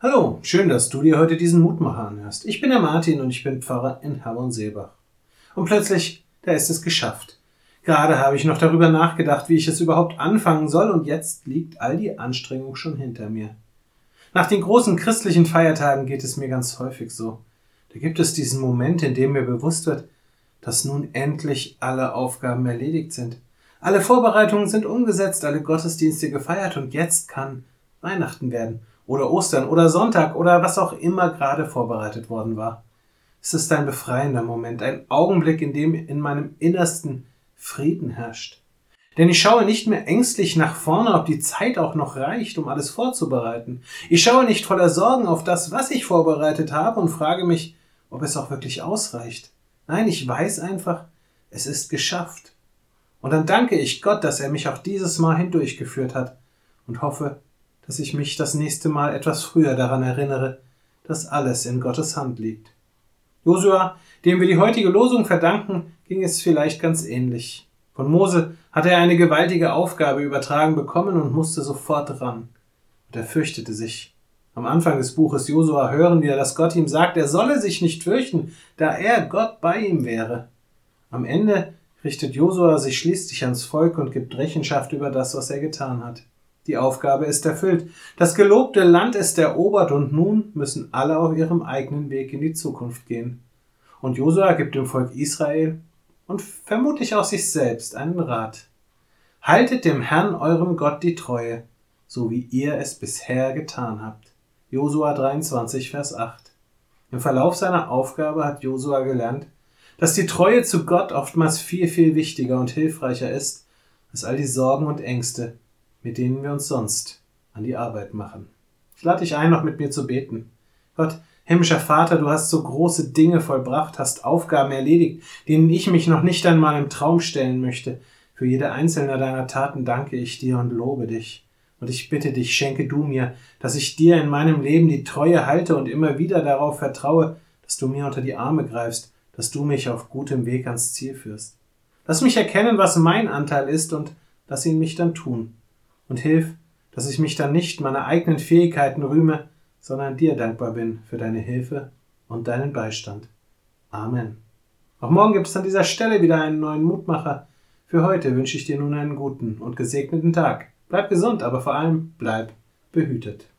Hallo, schön, dass du dir heute diesen Mutmacher anhörst. Ich bin der Martin und ich bin Pfarrer in Herborn-Seebach. Und plötzlich, da ist es geschafft. Gerade habe ich noch darüber nachgedacht, wie ich es überhaupt anfangen soll und jetzt liegt all die Anstrengung schon hinter mir. Nach den großen christlichen Feiertagen geht es mir ganz häufig so. Da gibt es diesen Moment, in dem mir bewusst wird, dass nun endlich alle Aufgaben erledigt sind. Alle Vorbereitungen sind umgesetzt, alle Gottesdienste gefeiert und jetzt kann Weihnachten werden oder Ostern oder Sonntag oder was auch immer gerade vorbereitet worden war. Es ist ein befreiender Moment, ein Augenblick, in dem in meinem Innersten Frieden herrscht. Denn ich schaue nicht mehr ängstlich nach vorne, ob die Zeit auch noch reicht, um alles vorzubereiten. Ich schaue nicht voller Sorgen auf das, was ich vorbereitet habe und frage mich, ob es auch wirklich ausreicht. Nein, ich weiß einfach, es ist geschafft. Und dann danke ich Gott, dass er mich auch dieses Mal hindurchgeführt hat und hoffe, dass ich mich das nächste Mal etwas früher daran erinnere, dass alles in Gottes Hand liegt. Josua, dem wir die heutige Losung verdanken, ging es vielleicht ganz ähnlich. Von Mose hatte er eine gewaltige Aufgabe übertragen bekommen und musste sofort ran. Und er fürchtete sich. Am Anfang des Buches Josua hören wir, dass Gott ihm sagt, er solle sich nicht fürchten, da er Gott bei ihm wäre. Am Ende richtet Josua sich schließlich ans Volk und gibt Rechenschaft über das, was er getan hat. Die Aufgabe ist erfüllt. Das gelobte Land ist erobert und nun müssen alle auf ihrem eigenen Weg in die Zukunft gehen. Und Josua gibt dem Volk Israel und vermutlich auch sich selbst einen Rat. Haltet dem Herrn eurem Gott die Treue, so wie ihr es bisher getan habt. Josua 23, Vers 8. Im Verlauf seiner Aufgabe hat Josua gelernt, dass die Treue zu Gott oftmals viel, viel wichtiger und hilfreicher ist als all die Sorgen und Ängste, mit denen wir uns sonst an die Arbeit machen. Ich lade dich ein, noch mit mir zu beten. Gott, himmlischer Vater, du hast so große Dinge vollbracht, hast Aufgaben erledigt, denen ich mich noch nicht einmal im Traum stellen möchte. Für jede einzelne deiner Taten danke ich dir und lobe dich. Und ich bitte dich, schenke du mir, dass ich dir in meinem Leben die Treue halte und immer wieder darauf vertraue, dass du mir unter die Arme greifst, dass du mich auf gutem Weg ans Ziel führst. Lass mich erkennen, was mein Anteil ist und lass ihn mich dann tun und hilf, dass ich mich dann nicht meiner eigenen Fähigkeiten rühme, sondern dir dankbar bin für deine Hilfe und deinen Beistand. Amen. Auch morgen gibt es an dieser Stelle wieder einen neuen Mutmacher. Für heute wünsche ich dir nun einen guten und gesegneten Tag. Bleib gesund, aber vor allem bleib behütet.